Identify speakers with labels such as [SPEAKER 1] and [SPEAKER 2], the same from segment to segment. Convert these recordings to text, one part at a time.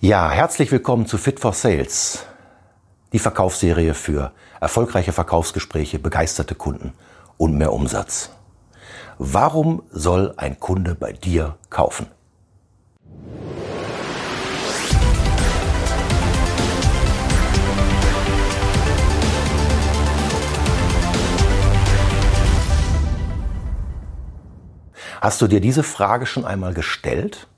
[SPEAKER 1] Ja, herzlich willkommen zu Fit for Sales, die Verkaufsserie für erfolgreiche Verkaufsgespräche, begeisterte Kunden und mehr Umsatz. Warum soll ein Kunde bei dir kaufen? Hast du dir diese Frage schon einmal gestellt?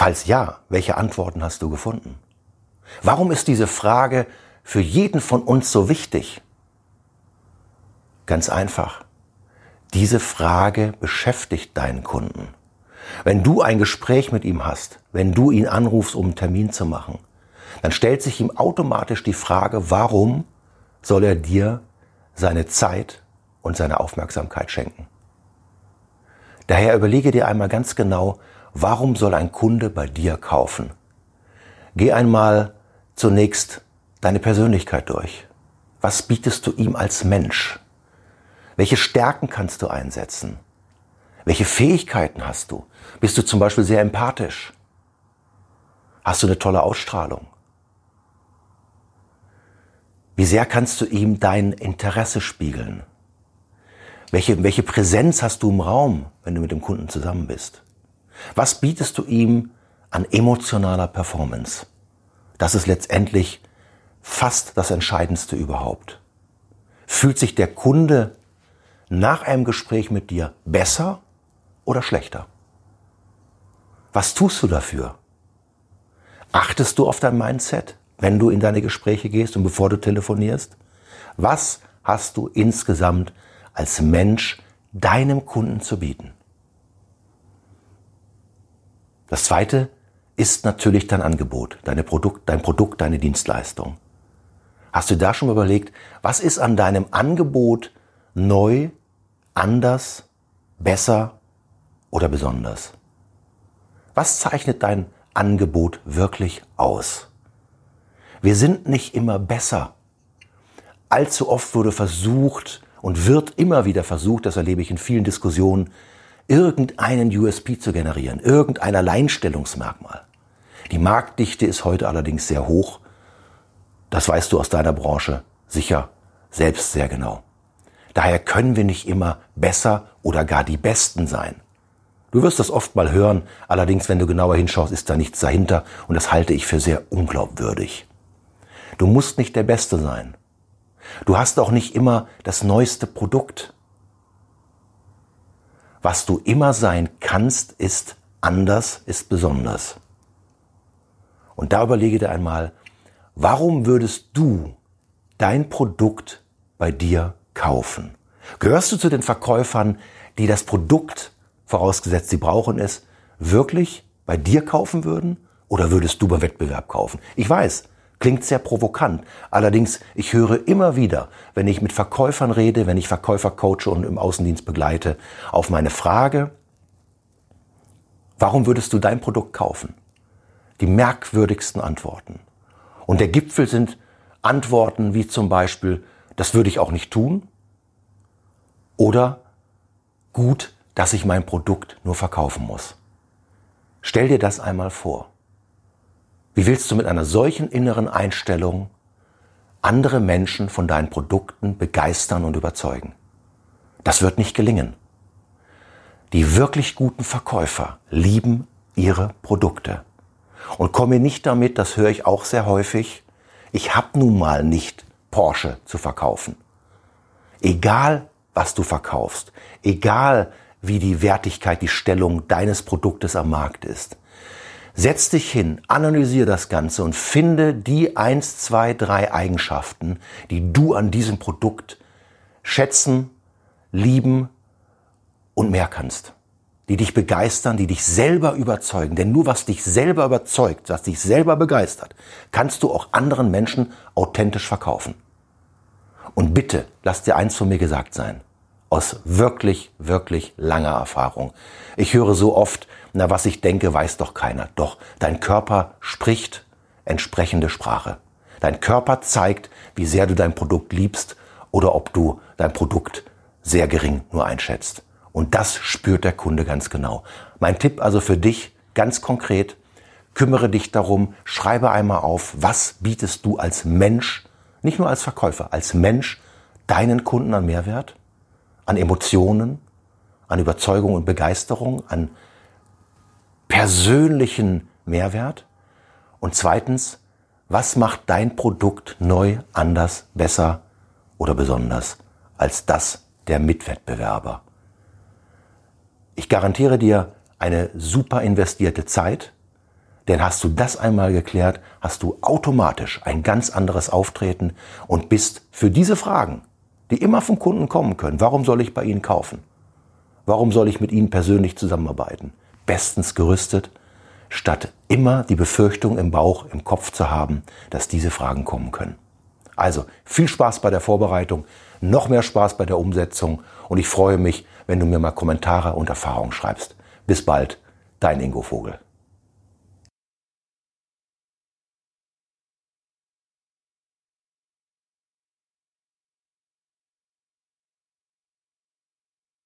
[SPEAKER 1] Falls ja, welche Antworten hast du gefunden? Warum ist diese Frage für jeden von uns so wichtig? Ganz einfach. Diese Frage beschäftigt deinen Kunden. Wenn du ein Gespräch mit ihm hast, wenn du ihn anrufst, um einen Termin zu machen, dann stellt sich ihm automatisch die Frage, warum soll er dir seine Zeit und seine Aufmerksamkeit schenken. Daher überlege dir einmal ganz genau, warum soll ein Kunde bei dir kaufen? Geh einmal zunächst deine Persönlichkeit durch. Was bietest du ihm als Mensch? Welche Stärken kannst du einsetzen? Welche Fähigkeiten hast du? Bist du zum Beispiel sehr empathisch? Hast du eine tolle Ausstrahlung? Wie sehr kannst du ihm dein Interesse spiegeln? Welche, welche Präsenz hast du im Raum, wenn du mit dem Kunden zusammen bist? Was bietest du ihm an emotionaler Performance? Das ist letztendlich fast das Entscheidendste überhaupt. Fühlt sich der Kunde nach einem Gespräch mit dir besser oder schlechter? Was tust du dafür? Achtest du auf dein Mindset, wenn du in deine Gespräche gehst und bevor du telefonierst? Was hast du insgesamt als Mensch deinem Kunden zu bieten. Das zweite ist natürlich dein Angebot, deine Produkt, dein Produkt, deine Dienstleistung. Hast du da schon mal überlegt, was ist an deinem Angebot neu, anders, besser oder besonders? Was zeichnet dein Angebot wirklich aus? Wir sind nicht immer besser. Allzu oft wurde versucht, und wird immer wieder versucht, das erlebe ich in vielen Diskussionen, irgendeinen USP zu generieren, irgendein Alleinstellungsmerkmal. Die Marktdichte ist heute allerdings sehr hoch. Das weißt du aus deiner Branche sicher selbst sehr genau. Daher können wir nicht immer besser oder gar die Besten sein. Du wirst das oft mal hören, allerdings wenn du genauer hinschaust, ist da nichts dahinter und das halte ich für sehr unglaubwürdig. Du musst nicht der Beste sein. Du hast auch nicht immer das neueste Produkt. Was du immer sein kannst, ist anders, ist besonders. Und da überlege dir einmal, warum würdest du dein Produkt bei dir kaufen? Gehörst du zu den Verkäufern, die das Produkt, vorausgesetzt sie brauchen es, wirklich bei dir kaufen würden? Oder würdest du beim Wettbewerb kaufen? Ich weiß, Klingt sehr provokant. Allerdings, ich höre immer wieder, wenn ich mit Verkäufern rede, wenn ich Verkäufer coache und im Außendienst begleite, auf meine Frage, warum würdest du dein Produkt kaufen? Die merkwürdigsten Antworten. Und der Gipfel sind Antworten wie zum Beispiel, das würde ich auch nicht tun. Oder gut, dass ich mein Produkt nur verkaufen muss. Stell dir das einmal vor. Wie willst du mit einer solchen inneren Einstellung andere Menschen von deinen Produkten begeistern und überzeugen? Das wird nicht gelingen. Die wirklich guten Verkäufer lieben ihre Produkte. Und komme nicht damit, das höre ich auch sehr häufig, ich habe nun mal nicht Porsche zu verkaufen. Egal, was du verkaufst, egal wie die Wertigkeit, die Stellung deines Produktes am Markt ist, Setz dich hin, analysiere das Ganze und finde die eins, zwei, drei Eigenschaften, die du an diesem Produkt schätzen, lieben und mehr kannst. Die dich begeistern, die dich selber überzeugen. Denn nur was dich selber überzeugt, was dich selber begeistert, kannst du auch anderen Menschen authentisch verkaufen. Und bitte, lass dir eins von mir gesagt sein aus wirklich, wirklich langer Erfahrung. Ich höre so oft, na, was ich denke, weiß doch keiner. Doch, dein Körper spricht entsprechende Sprache. Dein Körper zeigt, wie sehr du dein Produkt liebst oder ob du dein Produkt sehr gering nur einschätzt. Und das spürt der Kunde ganz genau. Mein Tipp also für dich, ganz konkret, kümmere dich darum, schreibe einmal auf, was bietest du als Mensch, nicht nur als Verkäufer, als Mensch deinen Kunden an Mehrwert, an Emotionen, an Überzeugung und Begeisterung, an persönlichen Mehrwert. Und zweitens, was macht dein Produkt neu, anders, besser oder besonders als das der Mitwettbewerber? Ich garantiere dir eine super investierte Zeit, denn hast du das einmal geklärt, hast du automatisch ein ganz anderes Auftreten und bist für diese Fragen, die immer vom Kunden kommen können, warum soll ich bei Ihnen kaufen? Warum soll ich mit Ihnen persönlich zusammenarbeiten? Bestens gerüstet, statt immer die Befürchtung im Bauch, im Kopf zu haben, dass diese Fragen kommen können. Also viel Spaß bei der Vorbereitung, noch mehr Spaß bei der Umsetzung und ich freue mich, wenn du mir mal Kommentare und Erfahrungen schreibst. Bis bald, dein Ingo Vogel.